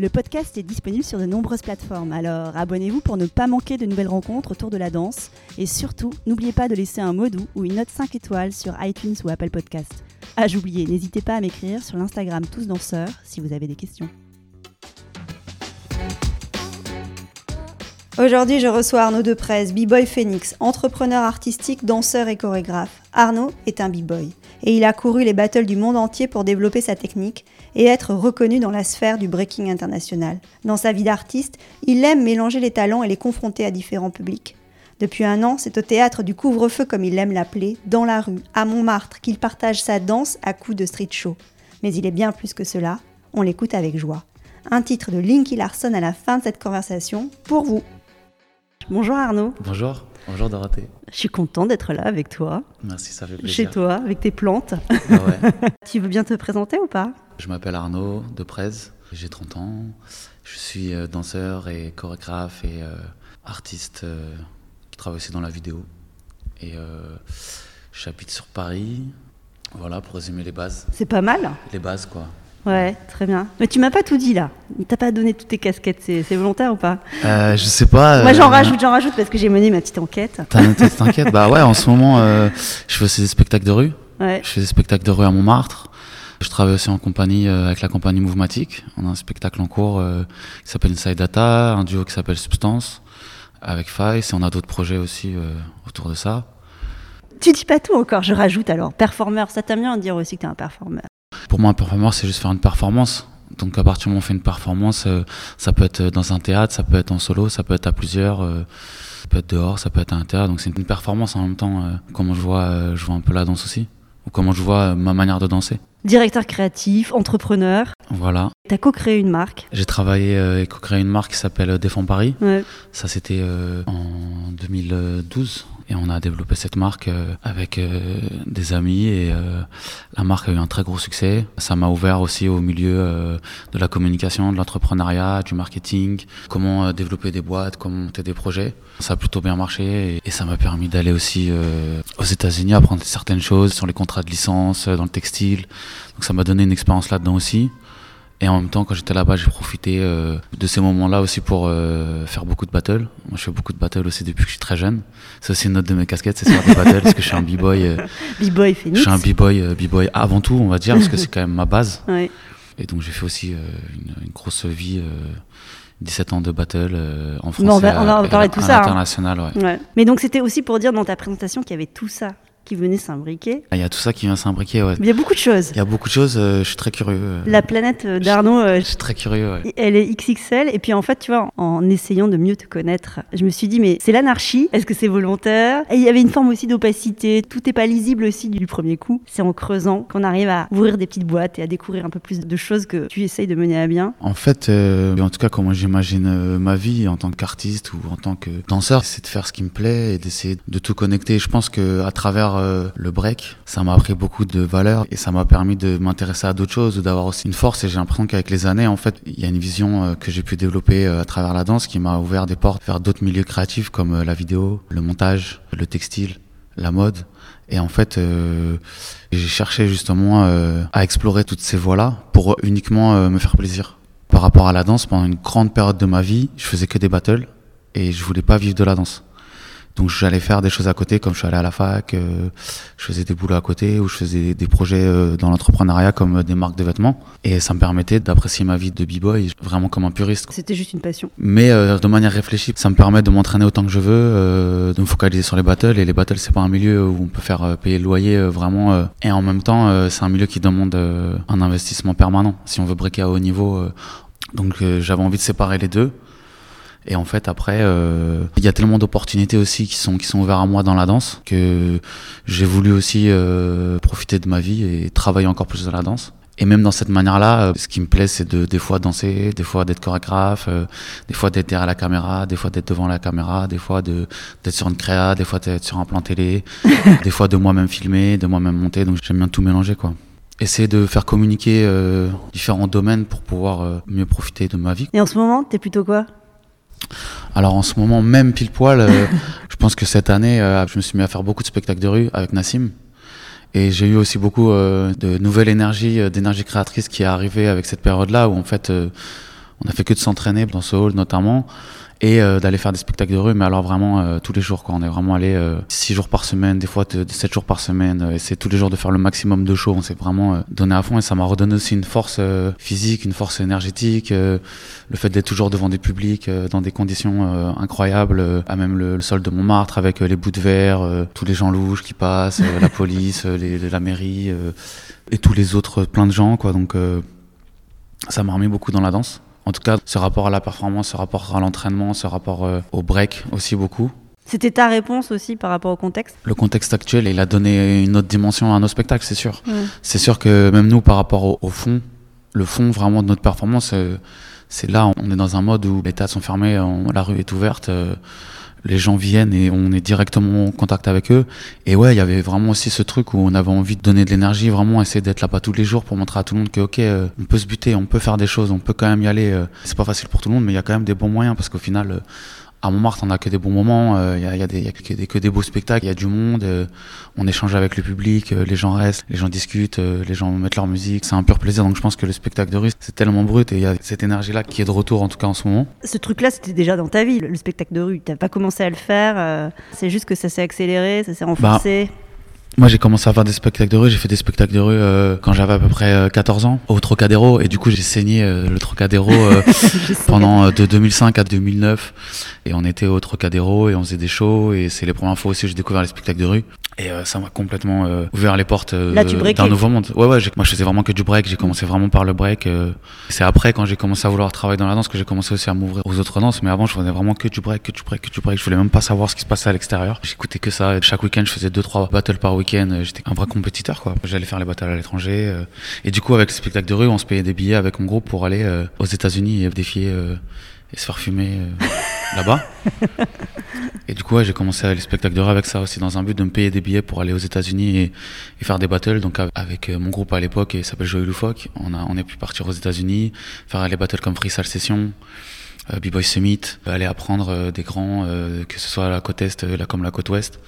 Le podcast est disponible sur de nombreuses plateformes, alors abonnez-vous pour ne pas manquer de nouvelles rencontres autour de la danse. Et surtout, n'oubliez pas de laisser un mot doux ou une note 5 étoiles sur iTunes ou Apple Podcast. Ah, j'oubliais, n'hésitez pas à m'écrire sur l'Instagram Tous Danseurs si vous avez des questions. Aujourd'hui, je reçois Arnaud Deprez, b-boy phoenix, entrepreneur artistique, danseur et chorégraphe. Arnaud est un b-boy et il a couru les battles du monde entier pour développer sa technique et être reconnu dans la sphère du breaking international. Dans sa vie d'artiste, il aime mélanger les talents et les confronter à différents publics. Depuis un an, c'est au théâtre du couvre-feu, comme il aime l'appeler, dans la rue, à Montmartre, qu'il partage sa danse à coups de street show. Mais il est bien plus que cela, on l'écoute avec joie. Un titre de Linky Larson à la fin de cette conversation, pour vous. Bonjour Arnaud. Bonjour, bonjour Dorothée. Je suis content d'être là avec toi. Merci, ça fait plaisir. Chez toi, avec tes plantes. Ah ouais. tu veux bien te présenter ou pas? Je m'appelle Arnaud Deprez, j'ai 30 ans. Je suis euh, danseur et chorégraphe et euh, artiste euh, qui travaille aussi dans la vidéo. Et euh, j'habite sur Paris. Voilà, pour résumer les bases. C'est pas mal. Les bases, quoi. Ouais, très bien. Mais tu m'as pas tout dit là. T'as pas donné toutes tes casquettes. C'est volontaire ou pas? Euh, je sais pas. Moi, j'en euh, rajoute, j'en rajoute parce que j'ai mené ma petite enquête. T'as noté, t'inquiète. bah ouais, en ce moment, euh, je fais aussi des spectacles de rue. Ouais. Je fais des spectacles de rue à Montmartre. Je travaille aussi en compagnie euh, avec la compagnie Mouvematique. On a un spectacle en cours qui s'appelle Inside Data, un duo qui s'appelle Substance avec Fice et on a d'autres projets aussi autour de ça. Tu dis pas tout encore. Je rajoute alors. Performeur. Ça t'aime bien de dire aussi que t'es un performeur. Pour moi, un performeur, c'est juste faire une performance. Donc à partir du moment où on fait une performance, euh, ça peut être dans un théâtre, ça peut être en solo, ça peut être à plusieurs, euh, ça peut être dehors, ça peut être à l'intérieur. Donc c'est une performance en même temps. euh, comment je vois, euh, je vois un peu la danse aussi, ou comment je vois euh, ma manière de danser. Directeur créatif, entrepreneur. Voilà. T'as co-créé une marque. J'ai travaillé euh, et co-créé une marque qui s'appelle euh, Défend Paris. Ouais. Ça, c'était euh, en 2012. Et on a développé cette marque euh, avec euh, des amis et euh, la marque a eu un très gros succès. Ça m'a ouvert aussi au milieu de la communication, de l'entrepreneuriat, du marketing, comment développer des boîtes, comment monter des projets. Ça a plutôt bien marché et, ça m'a permis d'aller aussi aux États-Unis apprendre certaines choses sur les contrats de licence, dans le textile. Donc ça m'a donné une expérience là-dedans aussi. Et en même temps, quand j'étais là-bas, j'ai profité euh, de ces moments-là aussi pour euh, faire beaucoup de battles. Moi, je fais beaucoup de battles aussi depuis que je suis très jeune. C'est aussi une autre de mes casquettes, c'est faire des battles, parce que je suis un b-boy. euh, B-boy je Phoenix. suis un b-boy, euh, b-boy avant tout, on va dire, parce que c'est quand même ma base. Ouais. Et donc, j'ai fait aussi une, une grosse vie, euh, 17 ans de battle euh, en Mais français. on va- on va à- reparler de à tout ça, hein. ouais. Ouais. Mais donc c'était aussi pour dire dans ta présentation qu'il y avait tout ça qui venait s'imbriquer. Ah, Il y a tout ça qui vient s'imbriquer, ouais. Il y a beaucoup de choses. Il y a beaucoup de choses, euh, je suis très curieux. euh, La planète euh, d'Arnaud, euh, Je suis très curieux, ouais. elle est XXL. Et puis en fait, tu vois, en essayant de mieux te connaître, je me suis dit, mais c'est l'anarchie Est-ce que c'est volontaire? Et il y avait une forme aussi d'opacité. Tout n'est pas lisible aussi du premier coup. C'est en creusant qu'on arrive à ouvrir des petites boîtes et à découvrir un peu plus de choses que tu essayes de mener à bien. En fait, en tout cas, comment j'imagine ma vie en tant qu'artiste ou en tant que danseur, c'est de faire ce qui me plaît et d'essayer de tout connecter. Je pense que à euh, le break, ça m'a appris beaucoup de valeurs et ça m'a permis de m'intéresser à d'autres choses d'avoir aussi une force. Et j'ai l'impression qu'avec les années, en fait, il y a une vision euh, que j'ai pu développer euh, à travers la danse qui m'a ouvert des portes vers d'autres milieux créatifs comme la vidéo, le montage, le textile, la mode. Et en fait, j'ai cherché justement à explorer toutes ces voies-là pour uniquement me faire plaisir. Par rapport à la danse, pendant une grande période de ma vie, je faisais que des battles et je voulais pas vivre de la danse. Donc j'allais faire des choses à côté, comme je suis allé à la fac, euh, je faisais des boulots à côté, ou je faisais des projets euh, dans l'entrepreneuriat comme des marques de vêtements. Et ça me permettait d'apprécier ma vie de b-boy vraiment comme un puriste. C'était juste une passion. Mais euh, de manière réfléchie, ça me permet de m'entraîner autant que je veux, de me focaliser sur les battles. Et les battles, c'est pas un milieu où on peut faire payer le loyer vraiment. et en même temps, c'est un milieu qui demande un investissement permanent si on veut breaker à haut niveau. donc euh, j'avais envie de séparer les deux. Et en fait, après, euh, il y a tellement d'opportunités aussi qui sont, qui sont ouvertes à moi dans la danse que j'ai voulu aussi euh, profiter de ma vie et travailler encore plus dans la danse. Et même dans cette manière-là, euh, ce qui me plaît, c'est de des fois danser, des fois d'être chorégraphe, euh, des fois d'être derrière la caméra, des fois d'être devant la caméra, des fois de d'être sur une créa, des fois d'être sur un plan télé, des fois de moi-même filmer, de moi-même monter. Donc j'aime bien tout mélanger, quoi. Essayer de faire communiquer euh, différents domaines pour pouvoir euh, mieux profiter de ma vie. Et en ce moment, t'es plutôt quoi? Alors en ce moment, même pile poil, euh, je pense que cette année, euh, je me suis mis à faire beaucoup de spectacles de rue avec Nassim. Et j'ai eu aussi beaucoup euh, de nouvelle énergie, d'énergie créatrice qui est arrivée avec cette période-là où en fait, on a fait que de s'entraîner dans ce hall notamment et euh, d'aller faire des spectacles de rue, mais alors vraiment euh, tous les jours. Quoi. On est vraiment allé euh, six jours par semaine, des fois de, de sept jours par semaine. Euh, essayer tous les jours de faire le maximum de shows. On s'est vraiment euh, donné à fond et ça m'a redonné aussi une force euh, physique, une force énergétique. euh, le fait d'être toujours devant des publics euh, dans des conditions euh, incroyables, euh, à même le, le sol de Montmartre avec euh, les bouts de verre, euh, tous les gens louches qui passent, euh, la police, euh, les, la mairie euh, et tous les autres, euh, plein de gens. Quoi. Donc euh, ça m'a remis beaucoup dans la danse. En tout cas, ce rapport à la performance, ce rapport à l'entraînement, ce rapport euh, au break aussi beaucoup. C'était ta réponse aussi par rapport au contexte? Le contexte actuel, il a donné une autre dimension à nos spectacles, c'est sûr. C'est sûr que même nous, par rapport au, au fond, le fond vraiment de notre performance, euh, c'est là, on est dans un mode où les théâtres sont fermés, on- la rue est ouverte, euh, les gens viennent et on est directement en contact avec eux. Et ouais, il y avait vraiment aussi ce truc où on avait envie de donner de l'énergie, vraiment essayer d'être là pas tous les jours pour montrer à tout le monde que ok, euh, on peut se buter, on peut faire des choses, on peut quand même y aller. euh. c'est pas facile pour tout le monde, mais il y a quand même des bons moyens parce qu'au final. euh, à Montmartre, on a que des bons moments, euh, il y, a, il y, a des- il y a que, des, que des beaux spectacles, il y a du monde, euh, on échange avec le public, euh, les gens restent, les gens discutent, les gens mettent leur musique, c'est un pur plaisir. Donc je pense que le spectacle de rue, c'est tellement brut et il y a cette énergie-là qui est de retour, en tout cas en ce moment. Ce truc-là, c'était déjà dans ta vie, le le spectacle de rue. T'as pas commencé à le faire, c'est juste que ça s'est accéléré, ça s'est renforcé. Moi, j'ai commencé à faire des spectacles de rue. J'ai fait des spectacles de rue euh, quand j'avais à peu près euh, 14 ans au Trocadéro. Et du coup, j'ai saigné euh, le Trocadéro euh, pendant euh, de 2005 à 2009. Et on était au Trocadéro et on faisait des shows. Et c'est les premières fois aussi que j'ai découvert les spectacles de rue. Et euh, ça m'a complètement euh, ouvert les portes euh, d'un nouveau monde. Ouais, ouais. Moi, je faisais vraiment que du break. J'ai commencé vraiment par le break. euh. C'est après, quand j'ai commencé à vouloir travailler dans la danse, que j'ai commencé aussi à m'ouvrir aux autres danses. Mais avant, je faisais vraiment que du break, que du break, que du break. Je voulais même pas savoir ce qui se passait à l'extérieur. J'écoutais que ça. Chaque week-end, je faisais deux, trois battles par week-end. Euh, J'étais un vrai compétiteur, quoi. J'allais faire les battles à l'étranger. euh. Et du coup, avec le spectacle de rue, on se payait des billets avec mon groupe pour aller euh, aux États-Unis et défier et se faire fumer là-bas. Et du coup, ouais, j'ai commencé les spectacles de rue avec ça aussi, dans un but de me payer des billets pour aller aux États-Unis et, et faire des battles. Donc, av- avec mon groupe à l'époque, qui s'appelle Joey Loufoque, on, a, on est pu partir aux États-Unis, faire les battles comme Freestyle Session, B-Boy Summit, aller apprendre euh, des grands, euh, que ce soit la côte Est euh, là, comme la côte Ouest.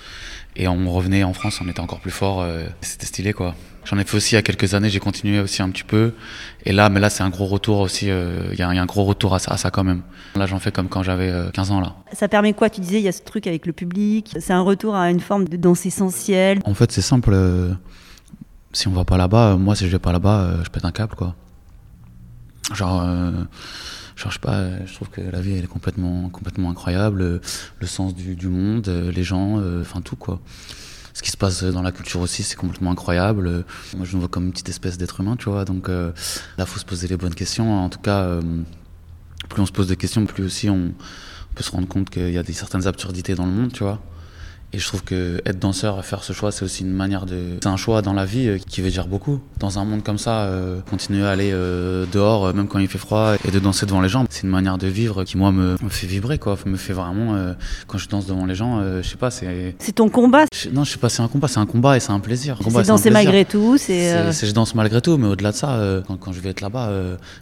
Et on revenait en France, on était encore plus fort. euh, C'était stylé, quoi. J'en ai fait aussi il y a quelques années, j'ai continué aussi un petit peu. Et là, mais là, c'est un gros retour aussi. euh, Il y, a un- il y a un gros retour à ça, à ça quand même. Là, j'en fais comme quand j'avais euh, 15 ans, là. Ça permet quoi? Tu disais, il y a ce truc avec le public. C'est un retour à une forme de danse essentielle. En fait, c'est simple. euh, si on va pas là-bas, euh, moi, si je vais pas là-bas, euh, je pète un câble, quoi. Genre, je sais pas, euh, je trouve que la vie, est complètement, complètement incroyable. euh, Le sens du, monde, euh, les gens, enfin tout, quoi. Ce qui se passe dans la culture aussi, c'est complètement incroyable. Moi, je me vois comme une petite espèce d'être humain, tu vois. Donc euh, là, faut se poser les bonnes questions. En tout cas, plus on se pose des questions, plus aussi on peut se rendre compte qu'il y a des certaines absurdités dans le monde, tu vois. Et je trouve que être danseur, faire ce choix, c'est aussi une manière de. C'est un choix dans la vie euh, qui veut dire beaucoup. Dans un monde comme ça, euh, continuer à aller euh, dehors, même quand il fait froid, et de danser devant les gens, c'est une manière de vivre qui, moi, me, me fait vibrer, quoi. Me fait vraiment. euh, quand je danse devant les gens, je sais pas, c'est. C'est ton combat? je- Non, je sais pas, c'est un combat, c'est un combat et c'est un plaisir. C'est danser malgré tout. C'est C'est je danse malgré tout, mais au-delà de ça, quand, quand je vais être là-bas,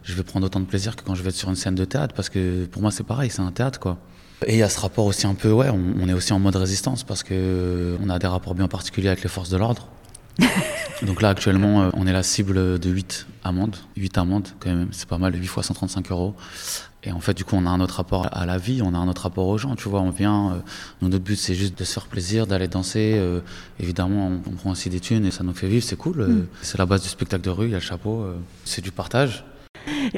je vais prendre autant de plaisir que quand je vais être sur une scène de théâtre, parce que pour moi c'est pareil, c'est un théâtre quoi. Et il y a ce rapport aussi un peu, ouais, on, on est aussi en mode résistance parce que euh, on a des rapports bien particuliers avec les forces de l'ordre. Donc là actuellement, euh, on est la cible de 8 amendes, 8 amendes quand même, c'est pas mal, 8 fois 135 euros. Et en fait, du coup, on a un autre rapport à la vie, on a un autre rapport aux gens, tu vois. On vient, euh, notre but, c'est juste de se faire plaisir, d'aller danser. euh, évidemment, on, on prend aussi des thunes et ça nous fait vivre, c'est cool. euh, C'est la base du spectacle de rue, il y a le chapeau, c'est du partage.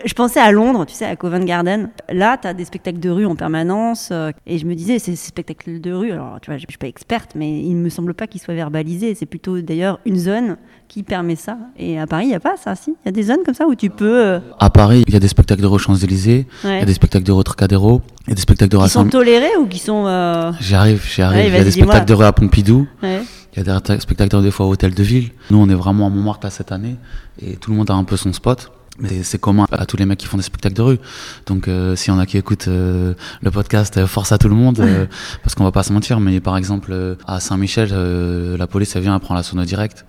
Je pensais à Londres, tu sais, à Covent Garden. Là, tu as des spectacles de rue en permanence. euh, et je me disais, ces spectacles de rue, alors tu vois, je suis pas experte, mais il me semble pas qu'ils soient verbalisés. C'est plutôt d'ailleurs une zone qui permet ça. Et à Paris, il n'y a pas ça, si? Il y a des zones comme ça où tu peux. euh, À Paris, il y a des spectacles de rue aux Champs-Élysées, il y a des spectacles de rue Trocadéro, il y a des spectacles de rue à Qui sont tolérés ou qui sont. euh, J'y arrive, j'y arrive. Ouais, il y a des spectacles de rue à Pompidou, ouais. il y a des spectacles de rue des fois au Hôtel de Ville. Nous, on est vraiment à Montmartre là cette année et tout le monde a un peu son spot. Mais c'est commun à tous les mecs qui font des spectacles de rue. Donc, euh, s'il y en a qui écoutent euh, le podcast, euh, force à tout le monde, euh, parce qu'on va pas se mentir. Mais par exemple, euh, à Saint-Michel, euh, la police elle vient, elle prend la sono direct.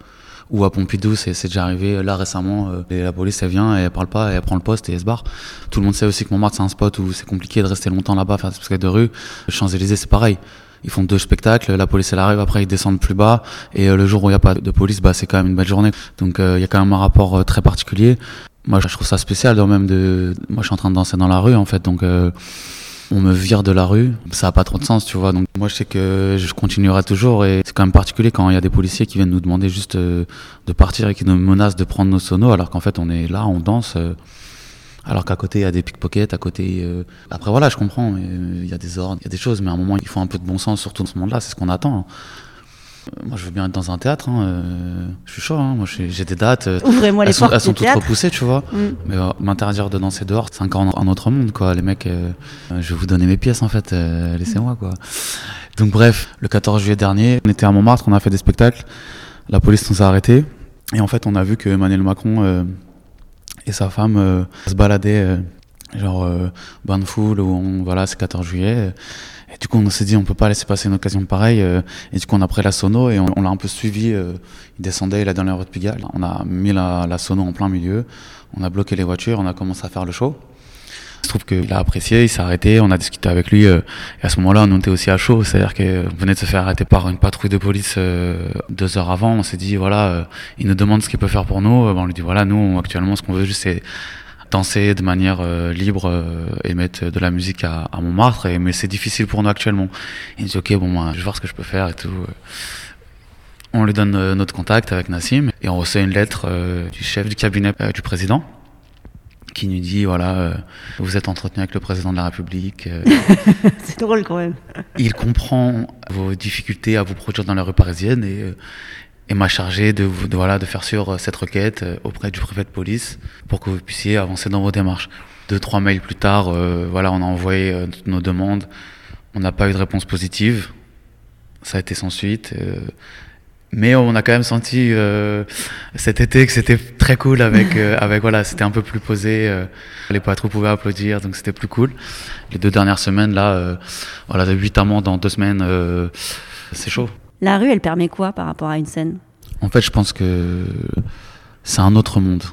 Ou à Pompidou, c'est déjà arrivé là récemment. euh, et la police elle vient, et elle parle pas, et elle prend le poste et elle se barre. Tout le monde sait aussi que Montmartre c'est un spot où c'est compliqué de rester longtemps là-bas, faire des spectacles de rue. Champs-Élysées c'est pareil. Ils font deux spectacles, la police elle arrive, après ils descendent plus bas, et le jour où il n'y a pas de police, bah, c'est quand même une belle journée. Donc euh, il y a quand même un rapport euh, très particulier. Moi je trouve ça spécial quand même de... Moi je suis en train de danser dans la rue en fait, donc euh, on me vire de la rue, ça a pas trop de sens, tu vois. Donc moi je sais que je continuerai toujours, et c'est quand même particulier quand il y a des policiers qui viennent nous demander juste euh, de partir et qui nous menacent de prendre nos sonos, alors qu'en fait on est là, on danse. euh, alors qu'à côté, il y a des pickpockets, à côté. euh, Après, voilà, je comprends. euh, Il y a des ordres, il y a des choses, mais à un moment, il faut un peu de bon sens, surtout dans ce monde-là. C'est ce qu'on attend. Moi, je veux bien être dans un théâtre. hein, euh, Je suis chaud. hein, Moi, j'ai des dates. euh, Ouvrez-moi les sont, portes elles sont toutes théâtre. repoussées, tu vois. Mm. Mais euh, m'interdire de danser dehors, c'est encore un, autre monde, quoi. Les mecs, je vais vous donner mes pièces, en fait. euh, Laissez-moi, quoi. Donc, bref, le 14 juillet dernier, on était à Montmartre, on a fait des spectacles. La police nous a arrêtés. Et en fait, on a vu que Emmanuel Macron euh, et sa femme euh, se baladaient, euh, genre, euh, foule, où on, voilà, c'est 14 juillet. Et du coup, on s'est dit, on peut pas laisser passer une occasion pareille. euh, et du coup, on a pris la sono et on, on l'a un peu suivi. euh, il descendait, il la rue de Pigalle. On a mis la, la sono en plein milieu. On a bloqué les voitures, on a commencé à faire le show. Je trouve qu'il a apprécié, il s'est arrêté, on a discuté avec lui. euh, et à ce moment-là, on était aussi à chaud. C'est-à-dire qu'on venait de se faire arrêter par une patrouille de police euh, deux heures avant. On s'est dit, voilà, euh, il nous demande ce qu'il peut faire pour nous. Euh, ben, on lui dit, voilà, nous, actuellement, ce qu'on veut juste, c'est danser de manière euh, libre euh, et mettre de la musique à, à Montmartre. Et, mais c'est difficile pour nous actuellement. Il nous dit, ok, bon, ben, je vais voir ce que je peux faire et tout. On lui donne euh, notre contact avec Nassim et on reçoit une lettre euh, du chef du cabinet euh, du président qui nous dit voilà euh, vous êtes entretenu avec le président de la République euh, C'est drôle quand même. il comprend vos difficultés à vous produire dans la rue parisienne et, euh, et m'a chargé de, de, voilà, de faire sur euh, cette requête euh, auprès du préfet de police pour que vous puissiez avancer dans vos démarches. Deux, trois mails plus tard, euh, voilà, on a envoyé euh, toutes nos demandes. On n'a pas eu de réponse positive. Ça a été sans suite. euh, mais on a quand même senti euh, cet été que c'était très cool avec, euh, avec voilà, c'était un peu plus posé. les patrouilles pouvaient applaudir, donc c'était plus cool. Les deux dernières semaines, là, euh, voilà, de 8 amendes en deux semaines, euh, c'est chaud. La rue, elle permet quoi par rapport à une scène? En fait, je pense que c'est un autre monde.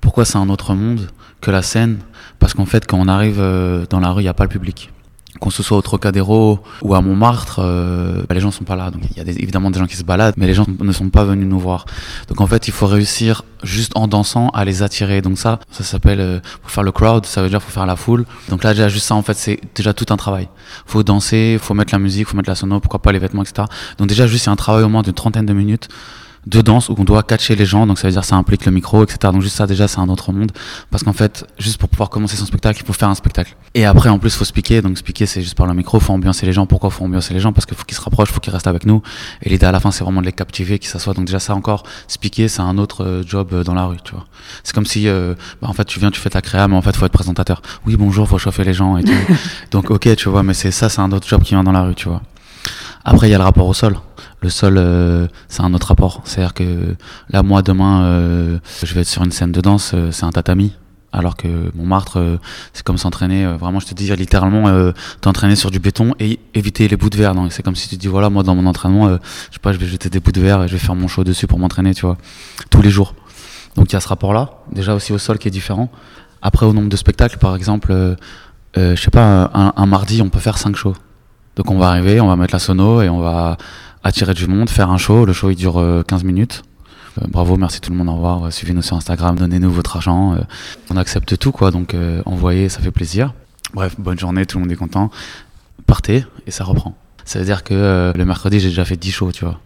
Pourquoi c'est un autre monde que la scène? Parce qu'en fait, quand on arrive euh, dans la rue, il n'y a pas le public. Qu'on ce soit au Trocadéro ou à Montmartre, euh, bah, les gens sont pas là. Donc il y a des- évidemment des gens qui se baladent, mais les gens ne sont pas venus nous voir. Donc en fait, il faut réussir juste en dansant à les attirer. Donc ça, ça s'appelle euh, pour faire le crowd, ça veut dire faut faire la foule. Donc là déjà juste ça en fait, c'est déjà tout un travail. Faut danser, faut mettre la musique, faut mettre la sono, pourquoi pas les vêtements, etc. Donc déjà juste a un travail au moins d'une trentaine de minutes de danse où on doit catcher les gens, donc ça veut dire ça implique le micro, etc. Donc juste ça déjà c'est un autre monde, parce qu'en fait juste pour pouvoir commencer son spectacle, il faut faire un spectacle. Et après en plus faut se piquer, donc se piquer c'est juste par le micro, faut ambiancer les gens. Pourquoi faut ambiancer les gens? Parce qu'il faut qu'ils se rapprochent, faut qu'ils restent avec nous. Et l'idée à la fin c'est vraiment de les captiver, qu'ils s'assoient. Donc déjà ça encore, se piquer c'est un autre euh, job euh, dans la rue, tu vois. C'est comme si euh, bah, en fait tu viens, tu fais ta créa, mais en fait faut être présentateur. Oui bonjour, faut chauffer les gens et tout. donc ok tu vois, mais c'est ça c'est un autre job qui vient dans la rue, tu vois. Après, il y a le rapport au sol. Le sol, euh, c'est un autre rapport. C'est-à-dire que là, moi, demain, euh, je vais être sur une scène de danse, euh, c'est un tatami. Alors que Montmartre, euh, c'est comme s'entraîner. euh, vraiment, je te dis littéralement, euh, t'entraîner sur du béton et éviter les bouts de verre. Donc, c'est comme si tu dis, voilà, moi, dans mon entraînement, je sais pas, je vais jeter des bouts de verre et je vais faire mon show dessus pour m'entraîner, tu vois, tous les jours. Donc, il y a ce rapport-là. Déjà aussi au sol qui est différent. Après, au nombre de spectacles, par exemple, je sais pas, un, un mardi, on peut faire cinq shows. Donc on va arriver, on va mettre la sono et on va attirer du monde, faire un show. Le show il dure euh, 15 minutes. Euh, bravo, merci tout le monde, au revoir. Euh, Suivez-nous sur Instagram, donnez-nous votre argent. euh, on accepte tout quoi, donc euh, envoyez, ça fait plaisir. Bref, bonne journée, tout le monde est content. Partez et ça reprend. Ça veut dire que euh, le mercredi j'ai déjà fait 10 shows, tu vois.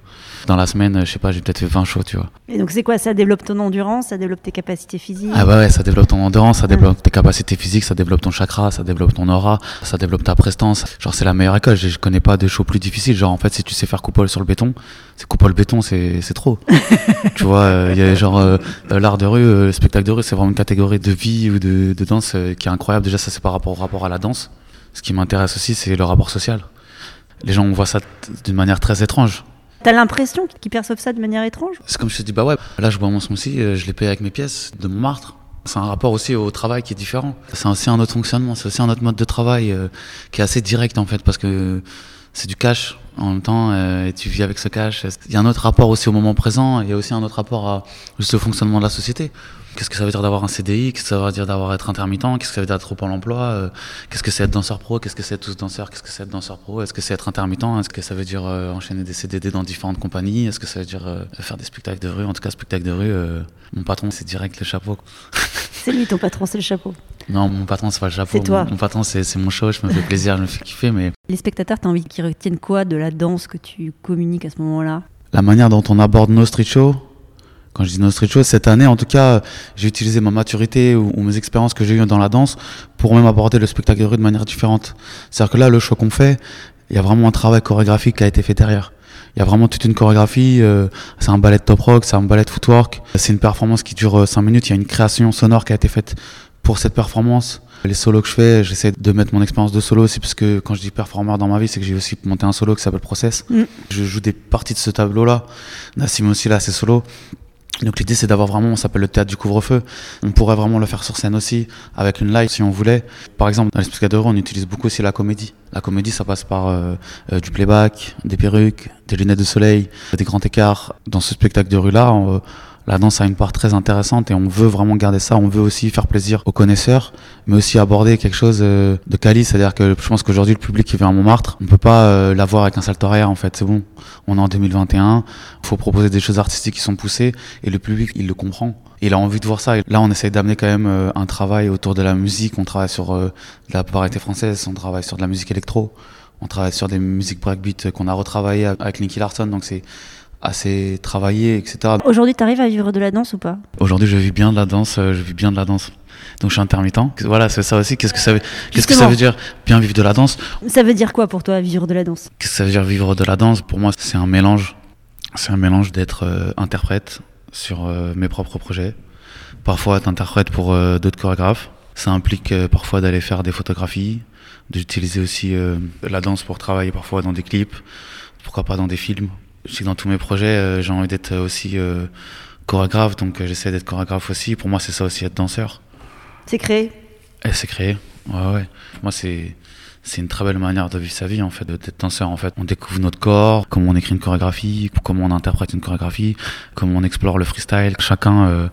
Dans la semaine, je sais pas, j'ai peut-être fait 20 shows, tu vois. Et donc c'est quoi? Ça développe ton endurance, ça développe tes capacités physiques? Ah bah ouais, ça développe ton endurance, ça développe tes capacités physiques, ça développe ton chakra, ça développe ton aura, ça développe ta prestance. Genre c'est la meilleure école, je, je connais pas de shows plus difficiles. Genre en fait, si tu sais faire coupole sur le béton, c'est coupole béton, c'est trop. tu vois, euh, il y a genre euh, l'art de rue, euh, le spectacle de rue, c'est vraiment une catégorie de vie ou de, de danse euh, qui est incroyable. Déjà ça c'est par rapport au rapport à la danse. Ce qui m'intéresse aussi, c'est le rapport social. Les gens voient ça t- d'une manière très étrange. T'as l'impression qu'ils perçoivent ça de manière étrange? C'est comme je te dis, bah ouais, là je bois mon smoothie, euh, je l'ai payé avec mes pièces de Montmartre. C'est un rapport aussi au travail qui est différent. C'est aussi un autre fonctionnement, c'est aussi un autre mode de travail euh, qui est assez direct en fait, parce que c'est du cash en même temps, euh, et tu vis avec ce cash. Il y a un autre rapport aussi au moment présent, il y a aussi un autre rapport à juste le fonctionnement de la société. Qu'est-ce que ça veut dire d'avoir un CDI Qu'est-ce que ça veut dire d'avoir être intermittent? Qu'est-ce que ça veut dire d'être au Pôle emploi? Euh, Qu'est-ce que c'est être danseur pro? Qu'est-ce que c'est être tous danseurs? Qu'est-ce que c'est être danseur pro? Est-ce que c'est être intermittent? Est-ce que ça veut dire euh, enchaîner des CDD dans différentes compagnies? Est-ce que ça veut dire euh, faire des spectacles de rue? En tout cas, spectacle de rue, mon patron, c'est direct le chapeau. C'est lui ton patron, c'est le chapeau. Non, mon patron, c'est pas le chapeau. C'est toi. Mon, mon patron, c'est c'est mon show. Je me fais plaisir, je me fais kiffer, mais Les spectateurs, t'as envie qu'ils retiennent quoi de la danse que tu communiques à ce moment-là? La manière dont on aborde nos street shows, quand je dis nos street shows, cette année, en tout cas, j'ai utilisé ma maturité ou, ou mes expériences que j'ai eues dans la danse pour même aborder le spectacle de rue de manière différente. C'est-à-dire que là, le choix qu'on fait, il y a vraiment un travail chorégraphique qui a été fait derrière. Il y a vraiment toute une chorégraphie, euh, c'est un ballet de top rock, c'est un ballet de footwork, c'est une performance qui dure 5 minutes, il y a une création sonore qui a été faite pour cette performance. Les solos que je fais, j'essaie de mettre mon expérience de solo aussi, parce que quand je dis performeur dans ma vie, c'est que j'ai aussi monté un solo qui s'appelle Process. Mm. Je joue des parties de ce tableau-là. Nassim aussi, là, c'est solo. Donc l'idée c'est d'avoir vraiment, on s'appelle le théâtre du couvre-feu. On pourrait vraiment le faire sur scène aussi, avec une live si on voulait. Par exemple, dans les rue, on utilise beaucoup aussi la comédie. La comédie, ça passe par euh, euh, du playback, des perruques, des lunettes de soleil, des grands écarts. Dans ce spectacle de rue-là, euh, la danse a une part très intéressante et on veut vraiment garder ça. On veut aussi faire plaisir aux connaisseurs, mais aussi aborder quelque chose euh, de quali. C'est-à-dire que je pense qu'aujourd'hui, le public qui vient à Montmartre, on peut pas euh, l'avoir avec un salto arrière, en fait. C'est bon. On est en 2021. Il faut proposer des choses artistiques qui sont poussées et le public, il le comprend. Il a envie de voir ça. Et là, on essaye d'amener quand même euh, un travail autour de la musique. On travaille sur de la variété française, on travaille sur de la musique électro, on travaille sur des musiques breakbeat qu'on a retravaillé avec Nicky Larson. Donc c'est assez travaillé, etc. Aujourd'hui, t'arrives à vivre de la danse ou pas? Aujourd'hui, je vis bien de la danse. euh, Je vis bien de la danse. Donc je suis intermittent. Voilà, c'est ça aussi. Qu'est-ce que ça veut, qu'est-ce que ça Justement. veut dire bien vivre de la danse? Ça veut dire quoi pour toi, vivre de la danse? Qu'est-ce que ça veut dire vivre de la danse? Pour moi, c'est un mélange. C'est un mélange d'être euh, interprète sur euh, mes propres projets, parfois être interprète pour euh, d'autres chorégraphes. Ça implique parfois d'aller faire des photographies, d'utiliser aussi la danse pour travailler parfois dans des clips, pourquoi pas dans des films. Je sais que dans tous mes projets, euh, j'ai envie d'être aussi euh, chorégraphe, donc euh, j'essaie d'être chorégraphe aussi. Pour moi, c'est ça aussi être danseur. C'est créé Et c'est créé. Ouais, ouais. Moi, c'est c'est une très belle manière de vivre sa vie en fait, d'être danseur en fait. On découvre notre corps, comment on écrit une chorégraphie, comment on interprète une chorégraphie, comment on explore le freestyle. Chacun euh,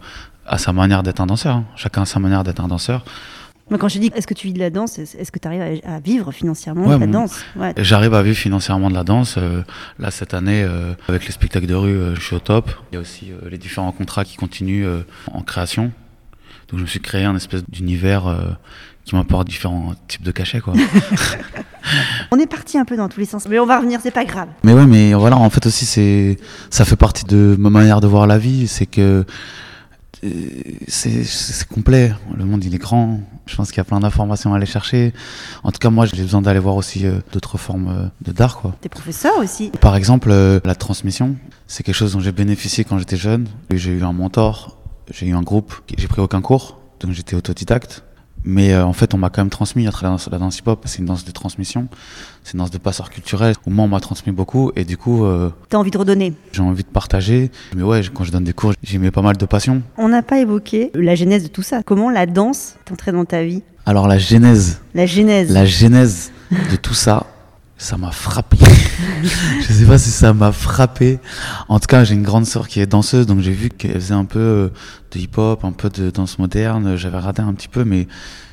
a sa manière d'être un danseur. hein. Chacun a sa manière d'être un danseur. Moi, quand je dis est-ce que tu vis de la danse, est-ce que tu arrives à, à vivre financièrement Ouais, de la danse? Ouais. J'arrive à vivre financièrement de la danse. euh, là, cette année, euh, avec les spectacles de rue, euh, je suis au top. Il y a aussi les différents contrats qui continuent en création. Donc, je me suis créé un espèce d'univers qui m'apporte différents types de cachets, quoi. On est parti un peu dans tous les sens, mais on va revenir, c'est pas grave. Mais ouais, mais voilà, en fait aussi, c'est, ça fait partie de ma manière de voir la vie. C'est que c'est complet. Le monde, il est grand. Je pense qu'il y a plein d'informations à aller chercher. En tout cas, moi, j'ai besoin d'aller voir aussi euh, d'autres formes euh, de d'art, quoi. T'es professeur aussi. Par exemple, euh, la transmission, c'est quelque chose dont j'ai bénéficié quand j'étais jeune. J'ai eu un mentor, j'ai eu un groupe, j'ai pris aucun cours, donc j'étais autodidacte. Mais euh, en fait, on m'a quand même transmis à travers la danse hip-hop. C'est une danse de transmission, c'est une danse de passeur culturel. Au moins, on m'a transmis beaucoup et du coup, euh, T'as envie de redonner. j'ai envie de partager. Mais ouais, quand je donne des cours, j'y mets pas mal de passion. On n'a pas évoqué la genèse de tout ça. Comment la danse est entrée dans ta vie? Alors la genèse, La genèse. la genèse de tout ça, ça m'a frappé. je sais pas si ça m'a frappé. En tout cas, j'ai une grande sœur qui est danseuse, donc j'ai vu qu'elle faisait un peu euh, de hip-hop, un peu de danse moderne. J'avais raté un petit peu, mais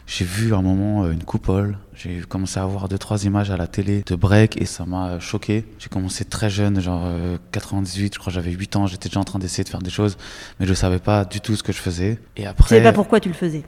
j'ai vu à un moment euh, une coupole. J'ai commencé à voir deux trois images à la télé de break et ça m'a euh, choqué. J'ai commencé très jeune, genre euh, 98, je crois j'avais 8 ans, j'étais déjà en train d'essayer de faire des choses, mais je savais pas du tout ce que je faisais. Et Tu après savais pas pourquoi tu le faisais.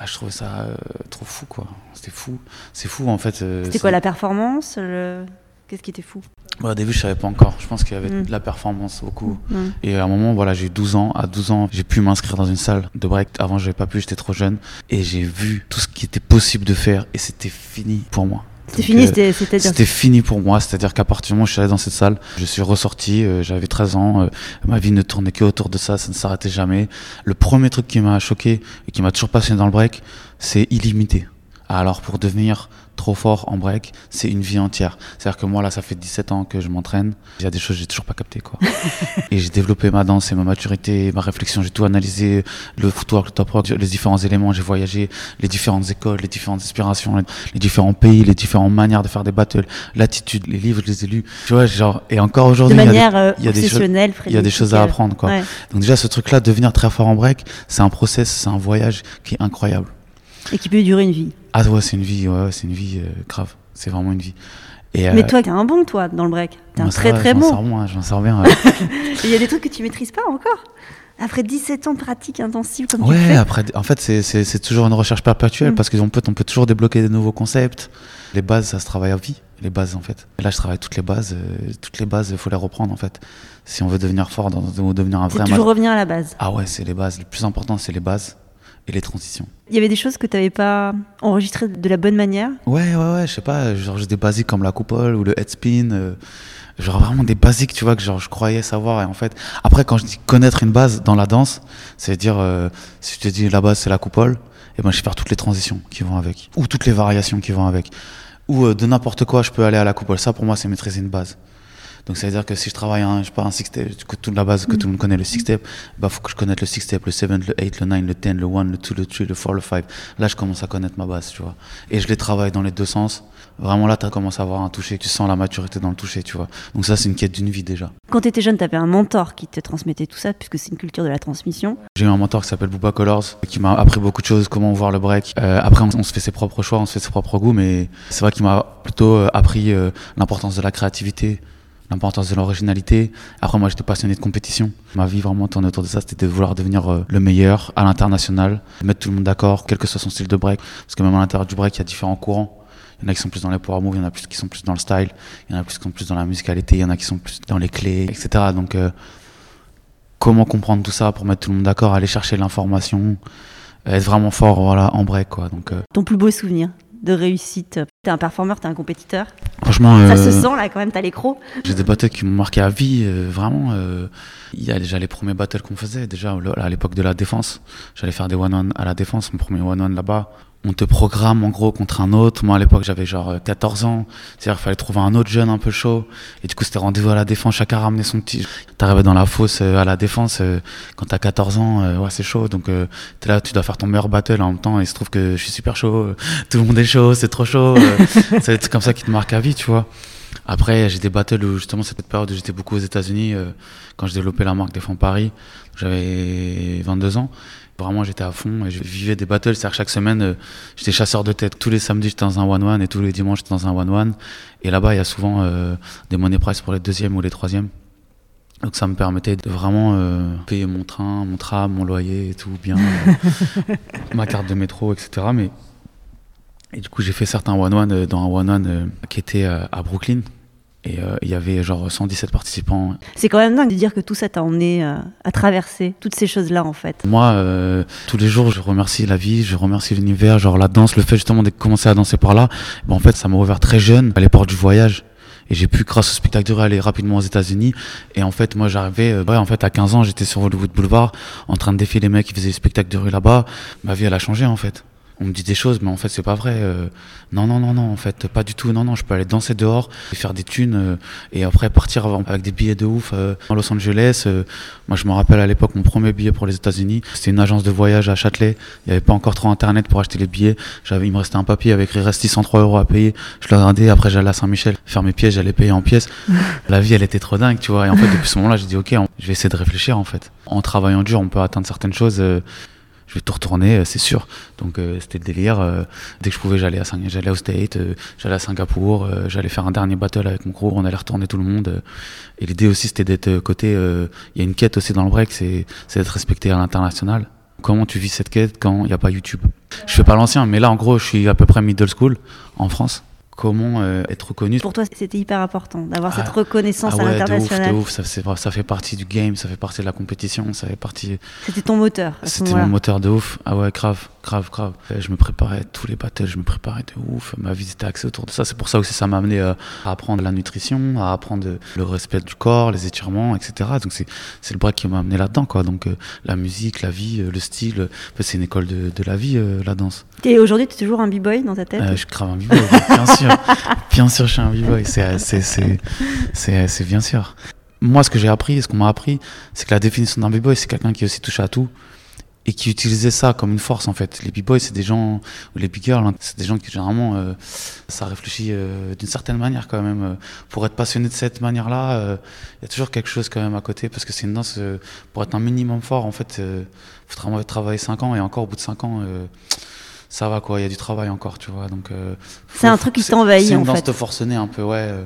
Ah, je trouvais ça euh, trop fou quoi. C'était fou. C'est fou en fait. euh, C'était quoi la performance le- Qu'est-ce qui était fou? Au début, je savais pas encore. Je pense qu'il y avait Mm. de la performance beaucoup. Mm. Et à un moment, voilà, j'ai eu 12 ans. À 12 ans, j'ai pu m'inscrire dans une salle de break. Avant, j'avais pas pu, j'étais trop jeune. Et j'ai vu tout ce qui était possible de faire. Et c'était fini pour moi. C'était fini, euh, c'était- c'est-à-dire. C'était fini pour moi, c'est-à-dire qu'à partir du moment où je suis allé dans cette salle, je suis ressorti, euh, j'avais 13 ans, euh, ma vie ne tournait que autour de ça, ça ne s'arrêtait jamais. Le premier truc qui m'a choqué et qui m'a toujours passionné dans le break, c'est illimité. Alors pour devenir trop fort en break, c'est une vie entière. C'est-à-dire que moi là, ça fait 17 ans que je m'entraîne, il y a des choses que j'ai toujours pas captées quoi. et j'ai développé ma danse et ma maturité, ma réflexion, j'ai tout analysé, le footwork, le top rock, les différents éléments, j'ai voyagé, les différentes écoles, les différentes inspirations, les, différents pays, les différentes manières de faire des battles, l'attitude, les livres, je les ai lus. Tu vois, genre, et encore aujourd'hui, il y a des- manière euh, il y a des choses- obsessionnelle, il y a des choses à apprendre quoi. ouais. Donc déjà, ce truc-là, devenir très fort en break, c'est un process, c'est un voyage qui est incroyable. Et qui peut durer une vie. Ah ouais, c'est une vie, ouais, c'est une vie euh, grave. C'est vraiment une vie. Et, Mais euh, toi, t'es un bon, toi, dans le break. T'es un très va, très je m'en bon. sors moins, je m'en sors bien. Il y a des trucs que tu maîtrises pas encore. Après 17 ans de pratique intensive comme tu Ouais, fais. après, en fait, c'est- toujours une recherche perpétuelle Mm. parce qu'on peut, on peut toujours débloquer de nouveaux concepts. Les bases, ça se travaille à vie, les bases en fait. Et là, je travaille toutes les bases. euh, toutes les bases, il faut les reprendre en fait. Si on veut devenir fort, dans, ou devenir un vrai toujours revenir à la base. Ah ouais, c'est les bases. Le plus important, c'est les bases et les transitions. Il y avait des choses que tu n'avais pas enregistrées de la bonne manière. Ouais, ouais, ouais, je sais pas, genre des basiques comme la coupole ou le head spin. euh, genre vraiment des basiques, tu vois, que genre je croyais savoir. Et en fait, après, quand je dis connaître une base dans la danse, c'est dire, euh, si je te dis la base c'est la coupole, et ben je vais faire toutes les transitions qui vont avec, ou toutes les variations qui vont avec. Ou euh, de n'importe quoi, je peux aller à la coupole. Ça, pour moi, c'est maîtriser une base. Donc, ça veut dire que si je travaille un, je sais pas, un six step, que toute la base que tout le monde connaît, le six step, bah, faut que je connaisse le six step, le 7, le 8, le 9, le 10, le 1, le 2, le 3, le 4, le 5. Là, je commence à connaître ma base, tu vois. Et je les travaille dans les deux sens. Vraiment, là, tu commences à avoir un toucher, tu sens la maturité dans le toucher, tu vois. Donc, ça, c'est une quête d'une vie déjà. Quand tu étais jeune, tu avais un mentor qui te transmettait tout ça, puisque c'est une culture de la transmission. J'ai eu un mentor qui s'appelle Booba Colors, qui m'a appris beaucoup de choses, comment voir le break. Euh, après, on, on se fait ses propres choix, on se fait ses propres goûts, mais c'est vrai qu'il m'a plutôt euh, appris euh, l'importance de la créativité, l'importance de l'originalité. Après, moi, j'étais passionné de compétition. Ma vie vraiment tournait autour de ça, c'était de vouloir devenir euh, le meilleur à l'international, mettre tout le monde d'accord, quel que soit son style de break. Parce que même à l'intérieur du break, il y a différents courants. Il y en a qui sont plus dans les power moves, il y en a plus qui sont plus dans le style, il y en a plus qui sont plus dans la musicalité, il y en a qui sont plus dans les clés, etc. Donc, euh, comment comprendre tout ça pour mettre tout le monde d'accord, aller chercher l'information, être vraiment fort voilà, en break. Quoi. Donc, euh, Ton plus beau souvenir? De réussite T'es un performeur, t'es un compétiteur. franchement, Ça euh, se sent là quand même, t'as l'écro. j'ai des battles qui m'ont marqué à vie, euh, vraiment. euh, il y a déjà les premiers battles qu'on faisait, déjà à l'époque de la défense. J'allais faire des one-one à la défense, mon premier one-one là-bas. On te programme en gros contre un autre. Moi à l'époque j'avais genre euh, 14 ans. C'est-à-dire qu'il fallait trouver un autre jeune un peu chaud. Et du coup c'était rendez-vous à la défense, chacun ramenait son petit. T'arrivais dans la fosse euh, à la défense, euh, quand t'as 14 ans, euh, ouais c'est chaud. Donc euh, t'es là, tu dois faire ton meilleur battle en même temps. Et il se trouve que je suis super chaud. euh, Tout le monde est chaud, c'est trop chaud. euh, c'est comme ça qui te marquent à vie, tu vois. Après, j'ai des battles où justement, cette période où j'étais beaucoup aux États-Unis, euh, quand j'ai développé la marque Défend Paris, j'avais 22 ans. Vraiment, j'étais à fond et je vivais des battles. C'est-à-dire chaque semaine, euh, j'étais chasseur de tête. Tous les samedis, j'étais dans un one-one et tous les dimanches, j'étais dans un one-one. Et là-bas, il y a souvent euh, des money price pour les deuxièmes ou les troisièmes. Donc ça me permettait de vraiment euh, payer mon train, mon tram, mon loyer et tout bien, euh, ma carte de métro, etc. Mais et du coup j'ai fait certains one one euh, dans un one one qui était à Brooklyn et euh, il y avait genre 117 participants. C'est quand même dingue de dire que tout ça t'a emmené euh, à traverser toutes ces choses-là en fait. Moi euh, tous les jours je remercie la vie, je remercie l'univers, genre la danse, le fait justement de commencer à danser par là. Ben, en fait ça m'a ouvert très jeune à les portes du voyage. Et j'ai pu, grâce au spectacle de rue, aller rapidement aux États-Unis. Et en fait, moi, j'arrivais, euh, ouais, en fait, à 15 ans, j'étais sur Hollywood Boulevard, en train de défier les mecs qui faisaient des spectacles de rue là-bas. Ma vie, elle a changé, en fait. On me dit des choses, mais en fait, c'est pas vrai. Euh, non, non, non, non, en fait, pas du tout. Non, non, je peux aller danser dehors et faire des thunes euh, et après partir avant- avec des billets de ouf euh, en Los Angeles. Euh, moi, je me rappelle à l'époque, mon premier billet pour les États-Unis, c'était une agence de voyage à Châtelet. Il n'y avait pas encore trop internet pour acheter les billets. J'avais, il me restait un papier avec il reste 603 euros à payer. Je le regardais. Après, j'allais à Saint-Michel faire mes pièces, j'allais payer en pièces. La vie, elle était trop dingue, tu vois. Et en fait, depuis ce moment-là, j'ai dit, ok, on- je vais essayer de réfléchir, en fait. En travaillant dur, on peut atteindre certaines choses. Je vais tout retourner, euh, c'est sûr. Donc euh, c'était le délire. euh, dès que je pouvais, j'allais à j'allais au State, j'allais à Singapour, j'allais faire un dernier battle avec mon crew, on allait retourner tout le monde. et l'idée aussi, c'était d'être côté. Il y a une quête aussi dans le break, c'est d'être respecté à l'international. Comment tu vis cette quête quand il n'y a pas YouTube? Je fais pas l'ancien, mais là, en gros, je suis à peu près middle school en France. Comment euh, être reconnu. Pour toi, c'était hyper important d'avoir cette Ah, reconnaissance ah à ouais, de ouf, l'international. de ouf, ça, ça fait partie du game, ça fait partie de la compétition, ça fait partie. C'était ton moteur. C'était mon moteur de ouf. Ah ouais, grave, grave, grave. Euh, Je me préparais tous les battles, je me préparais de ouf. Ma vie était axée autour de ça. C'est pour ça aussi ça m'a amené euh, à apprendre la nutrition, à apprendre euh, le respect du corps, les étirements, etc. Donc c'est c'est le break qui m'a amené là-dedans, quoi. Donc la musique, la vie, le style, c'est une école de, de la vie, la danse. Et aujourd'hui, tu es toujours un b-boy dans ta tête? Euh, je grave un b-boy, bien sûr. Bien sûr, je suis un b-boy. C'est, c'est, c'est, c'est, c'est bien sûr. Moi, ce que j'ai appris, ce qu'on m'a appris, c'est que la définition d'un b-boy, c'est quelqu'un qui aussi touché à tout et qui utilisait ça comme une force, en fait. Les b-boys, c'est des gens, ou les big girls, hein, c'est des gens qui, généralement, euh, ça réfléchit euh, d'une certaine manière, quand même. Euh, Pour être passionné de cette manière-là, euh, il y a toujours quelque chose, quand même, à côté, parce que c'est une danse, pour être un minimum fort, en fait, il faut tra- travailler 5 ans, et encore, au bout de 5 ans, ça va quoi, il y a du travail encore, tu vois. Donc C'est un truc qui c'est- t'envahit, C'est en une danse fait. de forcené un peu, ouais. euh,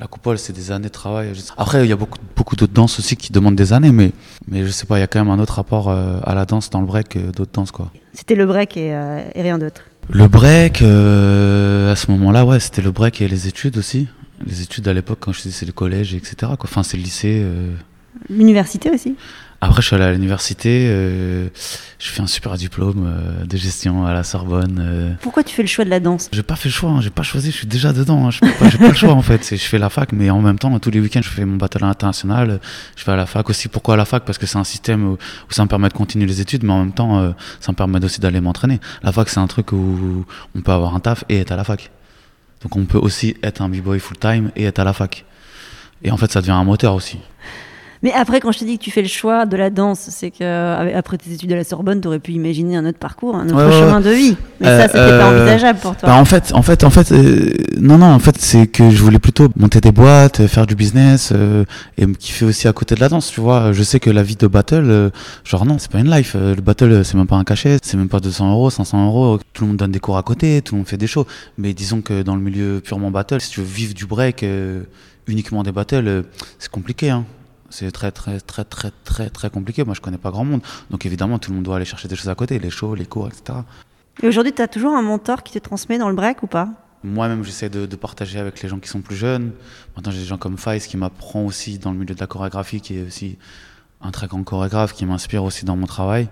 La coupole, c'est des années de travail. Après, il y a beaucoup, beaucoup d'autres danses aussi qui demandent des années, mais, mais je sais pas, il y a quand même un autre rapport euh, à la danse dans le break que d'autres danses, quoi. C'était le break et, euh, et rien d'autre. Le break, euh, à ce moment-là, ouais, c'était le break et les études aussi. Les études à l'époque, quand je disais c'est le collège, etc. Quoi. Enfin, c'est le lycée. euh. L'université aussi Après, je suis allé à l'université. euh, je fais un super diplôme euh, de gestion à la Sorbonne. euh. Pourquoi tu fais le choix de la danse? J'ai pas fait le choix, hein, j'ai pas choisi, je suis déjà dedans. hein, pas- J'ai pas le choix en fait. Je fais la fac, mais en même temps, tous les week-ends, je fais mon battle international. Je vais à la fac aussi. Pourquoi à la fac? Parce que c'est un système où, où ça me permet de continuer les études, mais en même temps, euh, ça me permet aussi d'aller m'entraîner. La fac, c'est un truc où on peut avoir un taf et être à la fac. Donc on peut aussi être un b-boy full-time et être à la fac. Et en fait, ça devient un moteur aussi. Mais après, quand je te dis que tu fais le choix de la danse, c'est que euh, après tes études à la Sorbonne, tu aurais pu imaginer un autre parcours, un autre Ouais, ouais, chemin de vie. Mais Euh, ça, c'était pas euh, envisageable pour toi. Bah, en fait, en fait, en fait, euh, non, non, en fait, c'est que je voulais plutôt monter des boîtes, faire du business et me kiffer aussi à côté de la danse, tu vois. Je sais que la vie de battle, genre non, c'est pas une life. Le battle, c'est même pas un cachet, c'est même pas 200 euros, 500 euros. Tout le monde donne des cours à côté, tout le monde fait des shows. Mais disons que dans le milieu purement battle, si tu veux vivre du break, uniquement des battles, c'est compliqué, hein. C'est très très très très très très compliqué. Moi, je connais pas grand monde, donc évidemment, tout le monde doit aller chercher des choses à côté, les shows, les cours, etc. Et aujourd'hui, tu as toujours un mentor qui te transmet dans le break ou pas? Moi-même, j'essaie de, de partager avec les gens qui sont plus jeunes. Maintenant, j'ai des gens comme Faiz qui m'apprend aussi dans le milieu de la chorégraphie, qui est aussi un très grand chorégraphe, qui m'inspire aussi dans mon travail.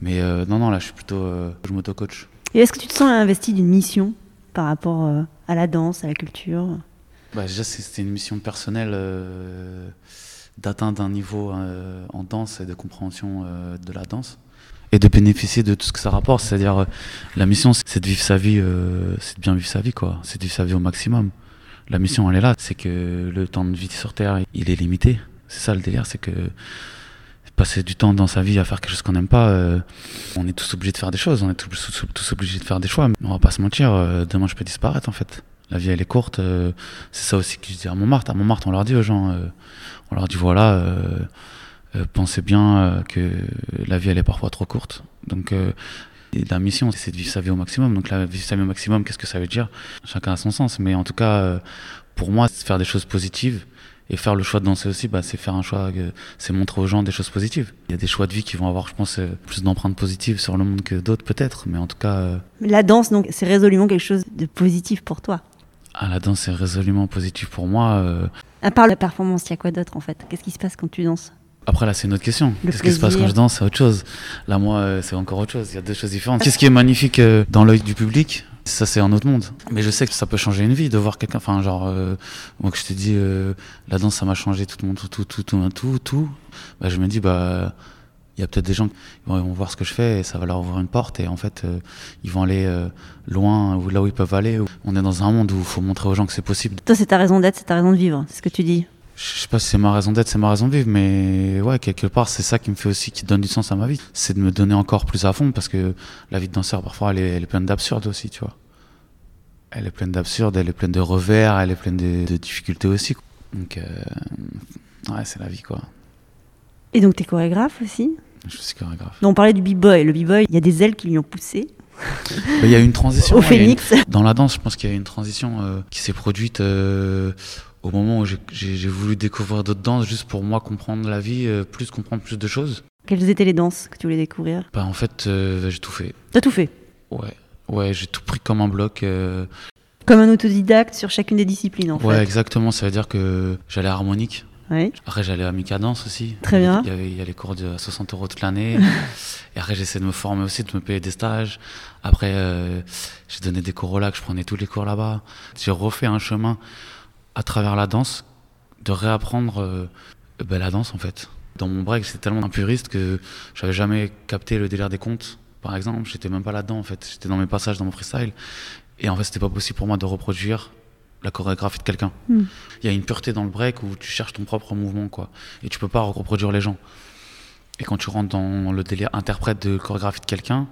Mais euh, non, non, là, je suis plutôt. euh, je m'auto-coach. Et est-ce que tu te sens investi d'une mission par rapport euh, à la danse, à la culture? Bah, déjà, c'est- c'était une mission personnelle d'atteindre un niveau euh, en danse et de compréhension euh, de la danse. Et de bénéficier de tout ce que ça rapporte. C'est-à-dire, euh, la mission, c'est de vivre sa vie, euh, c'est de bien vivre sa vie, quoi. C'est de vivre sa vie au maximum. La mission, elle est là. C'est que le temps de vie sur Terre, il est limité. C'est ça le délire, c'est que passer du temps dans sa vie à faire quelque chose qu'on n'aime pas, euh, on est tous obligés de faire des choses, on est tous, tous- obligés de faire des choix. Mais on va pas se mentir, euh, demain je peux disparaître en fait. La vie elle est courte, euh, c'est ça aussi que je dis à Montmartre. À Montmartre, on leur dit aux gens, euh, on leur dit voilà, euh, pensez bien que la vie elle est parfois trop courte. Donc la mission c'est de vivre sa vie au maximum. Donc la vivre sa vie au maximum, qu'est-ce que ça veut dire? Chacun a son sens. Mais en tout cas, pour moi, c'est faire des choses positives. Et faire le choix de danser aussi, bah, c'est faire un choix, c'est montrer aux gens des choses positives. Il y a des choix de vie qui vont avoir, je pense, plus d'empreintes positives sur le monde que d'autres peut-être, mais en tout cas, La danse, donc, c'est résolument quelque chose de positif pour toi? Ah, la danse est résolument positive pour moi. euh. À part la performance, il y a quoi d'autre en fait? Qu'est-ce qui se passe quand tu danses? Après là, c'est une autre question. Qu'est-ce qui se passe quand je danse? C'est autre chose. Là, moi, euh, c'est encore autre chose. Il y a deux choses différentes. Qu'est-ce qui est magnifique euh, dans l'œil du public? Ça c'est un autre monde. Mais je sais que ça peut changer une vie de voir quelqu'un. Enfin genre, euh, moi que je te dis, euh, la danse ça m'a changé tout mon tout tout tout tout tout tout. Bah, je me dis bah il y a peut-être des gens qui vont, voir ce que je fais et ça va leur ouvrir une porte et en fait euh, ils vont aller euh, loin ou là où ils peuvent aller. On est dans un monde où il faut montrer aux gens que c'est possible. Toi, c'est ta raison d'être, c'est ta raison de vivre, c'est ce que tu dis. Je sais pas si c'est ma raison d'être, c'est ma raison de vivre, mais ouais, quelque part, c'est ça qui me fait aussi, qui donne du sens à ma vie. C'est de me donner encore plus à fond, parce que la vie de danseur, parfois, elle est, elle est pleine d'absurdes aussi, tu vois. Elle est pleine d'absurdes, elle est pleine de revers, elle est pleine de, de difficultés aussi. Donc, euh, ouais, c'est la vie, quoi. Et donc, t'es chorégraphe aussi? Je suis chorégraphe. Non, On parlait du b-boy. Le b-boy, il y a des ailes qui lui ont poussé Il y a une transition. au ouais, une- phénix. Dans la danse, je pense qu'il y a une transition euh, qui s'est produite euh, au moment où j'ai- voulu découvrir d'autres danses, juste pour moi comprendre la vie, euh, plus comprendre plus de choses. Quelles étaient les danses que tu voulais découvrir? Bah, en fait, j'ai tout fait. T'as tout fait? Ouais, ouais, j'ai tout pris comme un bloc. Comme un autodidacte sur chacune des disciplines, en fait. Ouais, exactement. Ça veut dire que j'allais harmonique. Oui. Après, j'allais à Mika Danse aussi. Très bien. Il y, avait, il y a les cours de 60 euros toute l'année. et après, j'essaie de me former aussi, de me payer des stages. Après, euh, j'ai donné des cours au lac, je prenais tous les cours là-bas. J'ai refait un chemin à travers la danse, de réapprendre euh, ben, la danse en fait. Dans mon break, j'étais tellement un puriste que j'avais jamais capté le délire des comptes, par exemple. J'étais même pas là-dedans en fait. J'étais dans mes passages, dans mon freestyle. Et en fait, c'était pas possible pour moi de reproduire la chorégraphie de quelqu'un. Mm. Il y a une pureté dans le break où tu cherches ton propre mouvement, quoi. Et tu peux pas reproduire les gens. Et quand tu rentres dans le délire interprète de chorégraphie de quelqu'un,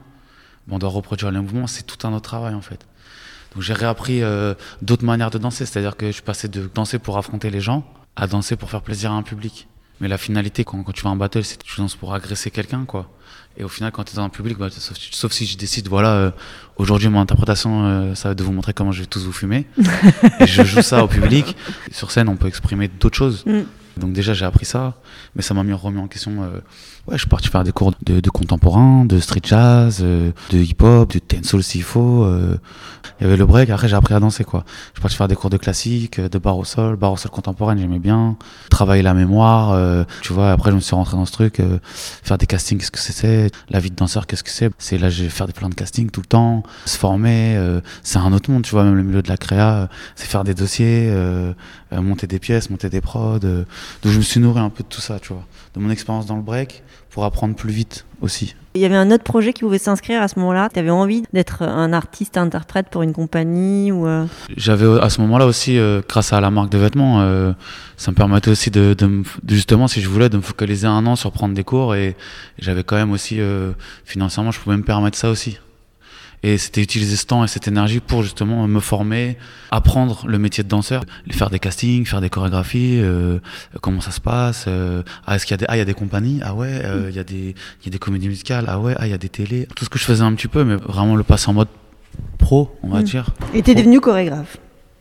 on doit reproduire les mouvements, c'est tout un autre travail en fait. Donc j'ai réappris euh, d'autres manières de danser, c'est-à-dire que je suis passé de danser pour affronter les gens à danser pour faire plaisir à un public. Mais la finalité, quand, quand tu vas en battle, c'est que tu danses pour agresser quelqu'un, quoi. Et au final, quand tu es dans un public, bah, sauf, sauf, si je décide, voilà, euh, aujourd'hui, mon interprétation, euh, ça va de vous montrer comment je vais tous vous fumer. et je joue ça au public. Sur scène, on peut exprimer d'autres choses. Mm. Donc déjà, j'ai appris ça, mais ça m'a mis remis en question. Ouais, je suis parti faire des cours de, de contemporain, de street jazz, euh, de hip-hop, de dancehall s'il faut. euh. Il y avait le break, après j'ai appris à danser, quoi. Je suis parti faire des cours de classique, euh, de bar au sol, bar au sol contemporaine, j'aimais bien. Travailler la mémoire, euh, tu vois, après je me suis rentré dans ce truc, euh, faire des castings, qu'est-ce que c'est La vie de danseur, qu'est-ce que c'est C'est là, j'ai faire des plans de casting tout le temps, se former, euh, c'est un autre monde, tu vois, même le milieu de la créa, c'est faire des dossiers, monter des pièces, monter des prods. donc je me suis nourri un peu de tout ça, tu vois, de mon expérience dans le break pour apprendre plus vite aussi. Il y avait un autre projet qui pouvait s'inscrire à ce moment-là. Tu avais envie d'être un artiste interprète pour une compagnie ou euh, J'avais à ce moment-là aussi, euh, grâce à la marque de vêtements, euh, ça me permettait aussi de, de, me- de justement, si je voulais, de me focaliser un an sur prendre des cours et, j'avais quand même aussi, financièrement, je pouvais me permettre ça aussi. Et c'était utiliser ce temps et cette énergie pour justement me former, apprendre le métier de danseur, faire des castings, faire des chorégraphies, euh, comment ça se passe. euh, ah, est-ce qu'il y a des, ah, il y a des compagnies Ah ouais, euh, il y a des, il y a des comédies musicales. Ah ouais, ah, il y a des télés. Tout ce que je faisais un petit peu, mais vraiment le passer en mode pro, on va Mm. dire. Et t'es devenu chorégraphe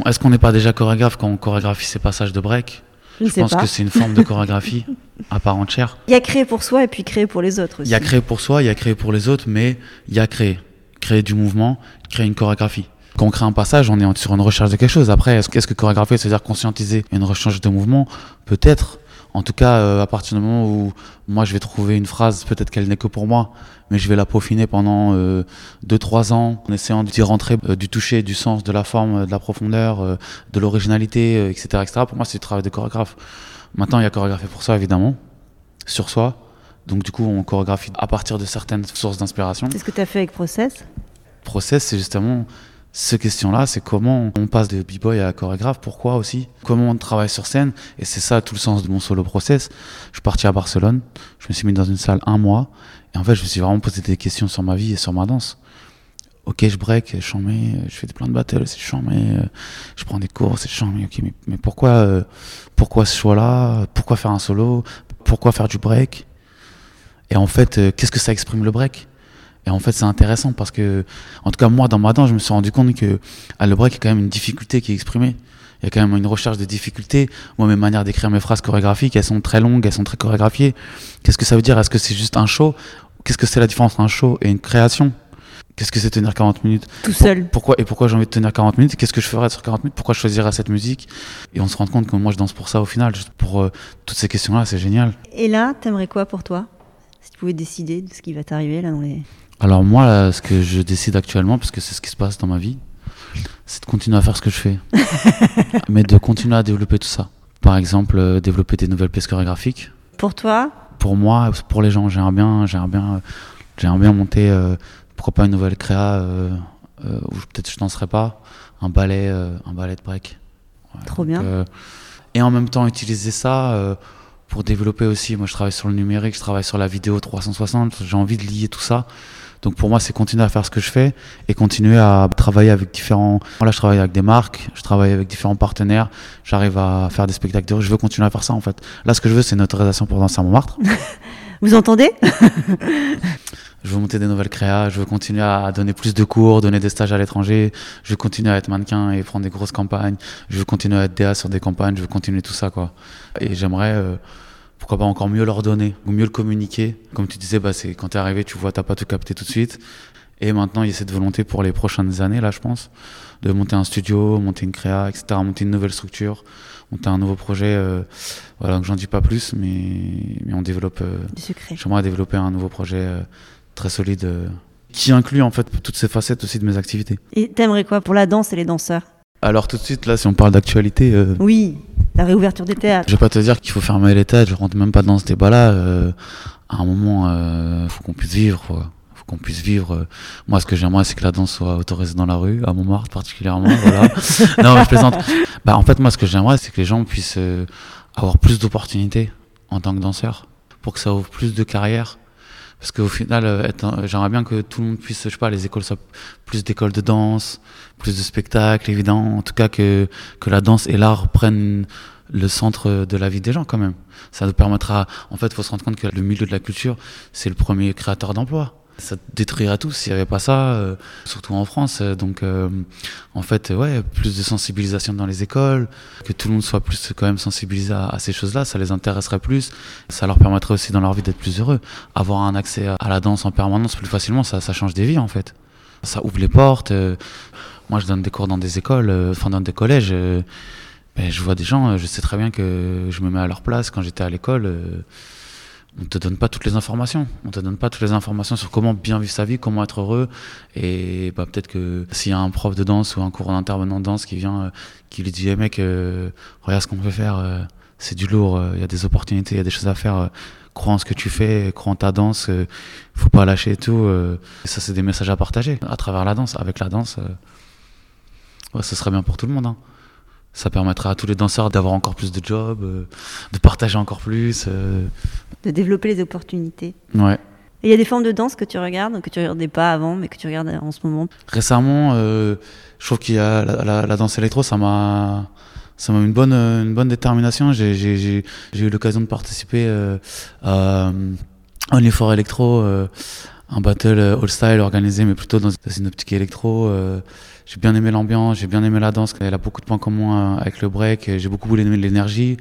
Est-ce qu'on n'est pas déjà chorégraphe quand on chorégraphie ces passages de break? Je pense pas. que c'est une forme de chorégraphie à part entière. Il y a créé pour soi et puis créé pour les autres Il aussi. y a créé pour soi, il y a créé pour les autres, mais il y a créé. Créer du mouvement, créer une chorégraphie. Quand on crée un passage, on est sur une recherche de quelque chose. Après, est-ce que, chorégraphier, c'est-à-dire conscientiser une recherche de mouvement? Peut-être. En tout cas, euh, à partir du moment où moi je vais trouver une phrase, peut-être qu'elle n'est que pour moi, mais je vais la peaufiner pendant 2-3 ans en essayant d'y rentrer euh, du toucher, du sens, de la forme, euh, de la profondeur, euh, de l'originalité, euh, etc., etc. Pour moi, c'est du travail de chorégraphe. Maintenant, il y a chorégraphier pour soi, évidemment, sur soi. Donc du coup, on chorégraphie à partir de certaines sources d'inspiration. C'est ce que tu as fait avec Process? Process, c'est justement ce question-là, c'est comment on passe de b-boy à chorégraphe, pourquoi aussi, comment on travaille sur scène, et c'est ça tout le sens de mon solo process. Je suis parti à Barcelone, je me suis mis dans une salle un mois, et en fait, je me suis vraiment posé des questions sur ma vie et sur ma danse. Ok, je break, je chambé, je fais des plans de battle, c'est chambé, euh, je prends des cours, c'est chambé, ok, mais, mais pourquoi, euh, pourquoi ce choix-là? Pourquoi faire un solo? Pourquoi faire du break? Et en fait, euh, qu'est-ce que ça exprime le break? Et en fait, c'est intéressant parce que, en tout cas, moi, dans ma danse, je me suis rendu compte que à le break, il y a quand même une difficulté qui est exprimée. Il y a quand même une recherche de difficulté. Moi, mes manières d'écrire mes phrases chorégraphiques, elles sont très longues, elles sont très chorégraphiées. Qu'est-ce que ça veut dire? Est-ce que c'est juste un show? Qu'est-ce que c'est la différence entre un show et une création? Qu'est-ce que c'est tenir 40 minutes? Tout seul. pourquoi et pourquoi j'ai envie de tenir 40 minutes? Qu'est-ce que je ferais sur 40 minutes? Pourquoi je choisirais cette musique? Et on se rend compte que moi je danse pour ça au final, juste pour euh, toutes ces questions-là, c'est génial. Et là, t'aimerais quoi pour toi? Pouvais décider de ce qui va t'arriver là dans les. Alors moi, là, ce que je décide actuellement, parce que c'est ce qui se passe dans ma vie, c'est de continuer à faire ce que je fais, mais de continuer à développer tout ça. Par exemple, euh, développer des nouvelles pièces chorégraphiques. Pour toi, Pour moi, pour les gens, j'aimerais bien, j'aimerais bien, euh, j'aimerais bien monter, euh, pourquoi pas une nouvelle créa euh, où je- peut-être je danserais pas, un ballet, un ballet de break. Ouais, Trop donc, bien. et en même temps utiliser ça pour développer aussi. Moi, je travaille sur le numérique, je travaille sur la vidéo 360. J'ai envie de lier tout ça. Donc pour moi, c'est continuer à faire ce que je fais et continuer à travailler avec différents. Là, je travaille avec des marques, je travaille avec différents partenaires. J'arrive à faire des spectacles de rue. Je veux continuer à faire ça en fait. Là, ce que je veux, c'est une autorisation pour danser à Montmartre. vous entendez? Je veux monter des nouvelles créas, je veux continuer à donner plus de cours, donner des stages à l'étranger, je veux continuer à être mannequin et prendre des grosses campagnes, je veux continuer à être DA sur des campagnes, je veux continuer tout ça quoi. Et j'aimerais, euh, pourquoi pas encore mieux leur donner, ou mieux le communiquer. Comme tu disais, bah, c'est quand t'es arrivé, tu vois, t'as pas tout capté tout de suite. Et maintenant, il y a cette volonté pour les prochaines années, là, je pense, de monter un studio, monter une créa, etc., monter une nouvelle structure, monter un nouveau projet. Euh, voilà, donc j'en dis pas plus, mais, mais on développe. Euh. J'aimerais développer un nouveau projet euh, très solide euh, qui inclut en fait toutes ces facettes aussi de mes activités. Et t'aimerais quoi pour la danse et les danseurs? Alors tout de suite, là, si on parle d'actualité, euh, Oui, la réouverture des théâtres. je vais pas te dire qu'il faut fermer les têtes, je rentre même pas dans ce débat-là. euh, à un moment, euh, faut qu'on puisse vivre, quoi. Faut qu'on puisse vivre. Moi, ce que j'aimerais, c'est que la danse soit autorisée dans la rue, à Montmartre particulièrement. voilà. non, mais je plaisante. Bah, en fait, moi, ce que j'aimerais, c'est que les gens puissent euh, avoir plus d'opportunités en tant que danseur, pour que ça ouvre plus de carrières. Parce qu'au final, euh, j'aimerais bien que tout le monde puisse, je sais pas, les écoles soient plus d'écoles de danse, plus de spectacles, évidemment. En tout cas, que, que la danse et l'art prennent le centre de la vie des gens, quand même. Ça nous permettra, en fait, il faut se rendre compte que le milieu de la culture, c'est le premier créateur d'emplois. Ça détruirait tout s'il n'y avait pas ça, euh, surtout en France. Euh, Donc, euh, en fait, ouais, plus de sensibilisation dans les écoles, que tout le monde soit plus quand même sensibilisé à, ces choses-là, ça les intéresserait plus. Ça leur permettrait aussi dans leur vie d'être plus heureux. Avoir un accès à, la danse en permanence plus facilement, ça, ça change des vies, en fait. Ça ouvre les portes. moi, je donne des cours dans des écoles, enfin dans des collèges. ben, je vois des gens, je sais très bien que je me mets à leur place quand j'étais à l'école. On te donne pas toutes les informations. On te donne pas toutes les informations sur comment bien vivre sa vie, comment être heureux. Et bah, peut-être que s'il y a un prof de danse ou un cours d'intervenant de danse qui vient, euh, qui lui dit hey, mec, euh, regarde ce qu'on peut faire, euh, c'est du lourd, euh, il y a des opportunités, il y a des choses à faire. euh, crois en ce que tu fais, crois en ta danse, faut pas lâcher et tout. Et ça, c'est des messages à partager à travers la danse. Avec la danse, ouais, ce serait bien pour tout le monde. hein. Ça permettra à tous les danseurs d'avoir encore plus de jobs, euh, de partager encore plus. euh. De développer les opportunités. Ouais. Et il y a des formes de danse que tu regardes, que tu regardais pas avant, mais que tu regardes en ce moment? Récemment, euh, je trouve qu'il y a la, la- la danse électro, ça m'a, ça m'a une bonne, euh, une bonne détermination. J'ai, j'ai, j'ai, j'ai eu l'occasion de participer euh, à Only for Electro, euh, un battle euh, all style organisé, mais plutôt dans, dans une optique électro. euh, j'ai bien aimé l'ambiance, j'ai bien aimé la danse. Elle a beaucoup de points communs euh, avec le break. J'ai beaucoup aimé l'énergie.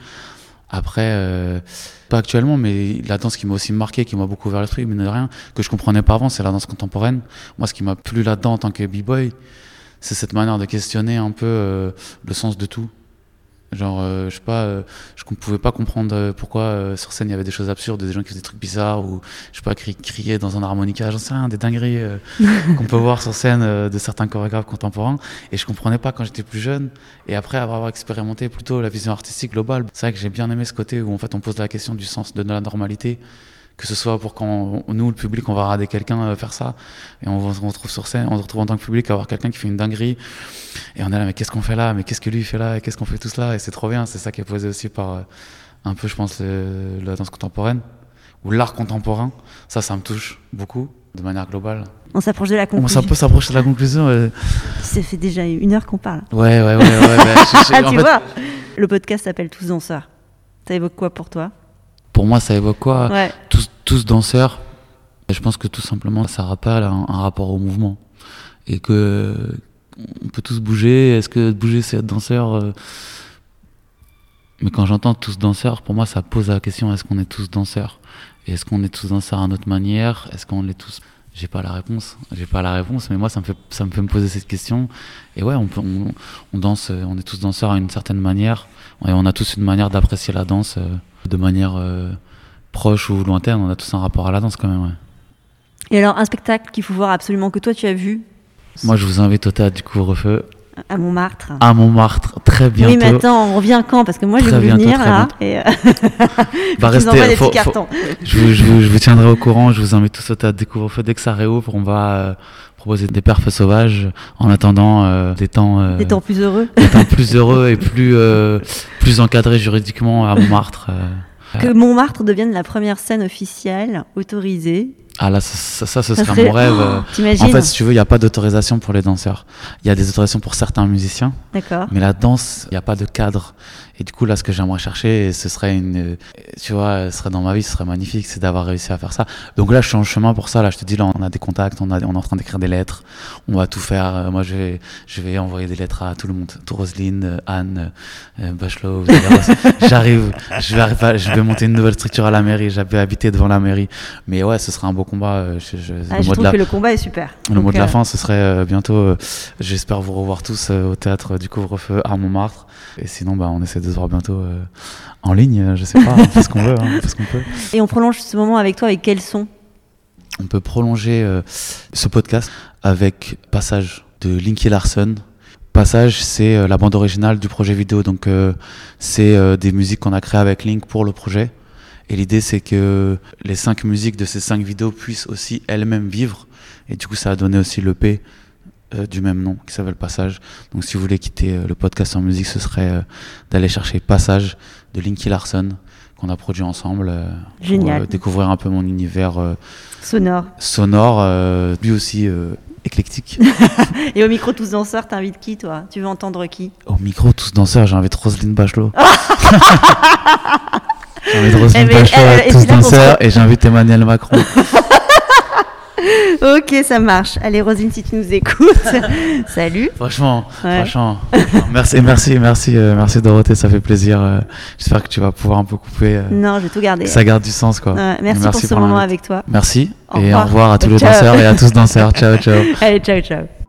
Après, euh, pas actuellement, mais la danse qui m'a aussi marqué, qui m'a beaucoup ouvert l'esprit, mine de rien, que je comprenais pas avant, c'est la danse contemporaine. Moi, ce qui m'a plu là-dedans en tant que b-boy, c'est cette manière de questionner un peu euh, le sens de tout. Genre, euh, je sais pas, euh, je ne pouvais pas comprendre euh, pourquoi euh, sur scène il y avait des choses absurdes, des gens qui faisaient des trucs bizarres, ou je sais pas, cri- crier dans un harmonica, j'en sais rien, des dingueries euh, qu'on peut voir sur scène euh, de certains chorégraphes contemporains. Et je comprenais pas quand j'étais plus jeune. Et après avoir expérimenté plutôt la vision artistique globale, c'est vrai que j'ai bien aimé ce côté où en fait on pose la question du sens de la normalité que ce soit pour quand on- nous, le public, on va regarder quelqu'un euh, faire ça, et on, on se retrouve sur scène, on se retrouve en tant que public à voir quelqu'un qui fait une dinguerie, et on est là, mais qu'est-ce qu'on fait là, mais qu'est-ce que lui fait là, et qu'est-ce qu'on fait tous là, et c'est trop bien, c'est ça qui est posé aussi par euh, un peu, je pense, le- la danse contemporaine, ou l'art contemporain, ça, ça me touche beaucoup, de manière globale. On s'approche de la On conclusion. s'en peut s'approcher de la conclusion. euh. Ça fait déjà une heure qu'on parle. Ouais, ouais, ouais, ouais. ouais, je- je- Ah, tu fait, vois Le podcast s'appelle Tous danseurs. Ça évoque quoi pour toi? Pour moi, ça évoque quoi? Ouais. tous, tous danseurs. Je pense que tout simplement, ça rappelle un, un rapport au mouvement. Et que on peut tous bouger. Est-ce que bouger, c'est être danseur euh, Mais quand j'entends tous danseurs, pour moi, ça pose la question est-ce qu'on est tous danseurs? Et est-ce qu'on est tous danseurs à notre manière? Est-ce qu'on est tous? J'ai pas la réponse. J'ai pas la réponse, mais moi, ça me fait, ça me fait me poser cette question. Et ouais, on, danse, on est tous danseurs à une certaine manière. Et on a tous une manière d'apprécier la danse euh, de manière euh, proche ou lointaine. On a tous un rapport à la danse quand même. Ouais. Et alors, un spectacle qu'il faut voir absolument que toi tu as vu Moi, je vous invite au théâtre du couvre-feu à Montmartre. à Montmartre très bientôt. oui, mais attends, on revient quand? Parce que moi, voulu bientôt, venir là. Et, euh, Bah, des faut- petits faut- cartons. je, vous, je vous- je vous tiendrai au courant. Je vous invite tous au théâtre du couvre-feu dès que ça réouvre. On va euh, proposer des perfs sauvages en attendant euh, des temps, euh, Des temps plus heureux. des temps plus heureux et plus plus encadrés juridiquement à Montmartre. Que Montmartre devienne la première scène officielle autorisée. Ah là, ça, ça, ça, ce Ça sera serait- mon rêve. euh. Oh, T'imagines En fait, si tu veux, il n'y a pas d'autorisation pour les danseurs. Il y a des autorisations pour certains musiciens, D'accord. mais la danse, il n'y a pas de cadre. Et du coup, là, ce que j'aimerais chercher, ce serait une, euh, tu vois, ce serait dans ma vie, ce serait magnifique, c'est d'avoir réussi à faire ça. Donc là, je suis en chemin pour ça. Là, je te dis, là, on a des contacts, on, a, on est en train d'écrire des lettres, on va tout faire. Euh, Moi, je vais, je vais envoyer des lettres à tout le monde. Tout Roselyne, euh, Anne, euh, Bachelot. J'arrive, je vais, je vais monter une nouvelle structure à la mairie. J'avais habité devant la mairie. Mais ouais, ce serait un beau combat. euh, je- je- Ah, le je mot de trouve la, que le combat est super. le Donc, mot de la euh, fin, ce serait euh, bientôt. euh, J'espère vous revoir tous euh, au théâtre du couvre-feu à Montmartre. Et sinon, bah, on essaie de se voir bientôt euh, en ligne. euh, Je sais pas, on fait ce qu'on veut, hein, on fait ce qu'on peut. Et on prolonge ce moment avec toi avec quel son On peut prolonger euh, ce podcast avec Passage de Linky Larson. Passage, c'est euh, la bande originale du projet vidéo. Donc, euh, c'est euh, des musiques qu'on a créées avec Link pour le projet. Et l'idée, c'est que les cinq musiques de ces cinq vidéos puissent aussi elles-mêmes vivre. Et du coup, ça a donné aussi l'EP euh, du même nom qui s'appelle Passage. Donc, si vous voulez quitter euh, le podcast en musique, ce serait euh, d'aller chercher Passage de Linky Larson qu'on a produit ensemble. pour, Génial. découvrir un peu mon univers Sonore. sonore, lui aussi éclectique. Et au micro tous danseurs, t'invites qui toi? Tu veux entendre qui? Au micro, tous danseurs, j'invite Roselyne Bachelot. j'invite Roselyne Eh Bachelot à elle tous danseurs et j'invite Emmanuel Macron. Ok, ça marche. Allez Rosine, si tu nous écoutes. Salut. franchement, Ouais. franchement. merci, merci, merci, euh, merci Dorothée, ça fait plaisir. euh, J'espère que tu vas pouvoir un peu couper. euh, Non, je vais tout garder. ça garde du sens, quoi. Merci, Merci pour ce moment avec toi. Merci Au et au revoir à tous les danseurs et à tous danseurs. Ciao, ciao. Allez, ciao, ciao.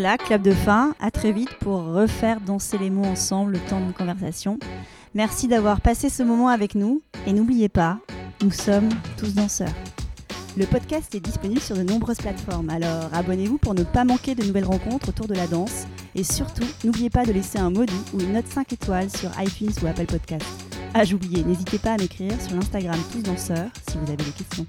Voilà, clap de fin. À très vite pour refaire danser les mots ensemble le temps d'une conversation. Merci d'avoir passé ce moment avec nous. Et n'oubliez pas, nous sommes tous danseurs. Le podcast est disponible sur de nombreuses plateformes, alors abonnez-vous pour ne pas manquer de nouvelles rencontres autour de la danse. Et surtout, n'oubliez pas de laisser un mot ou une note 5 étoiles sur iTunes ou Apple Podcast. Ah, j'oubliais, n'hésitez pas à m'écrire sur l'Instagram Tous Danseurs si vous avez des questions.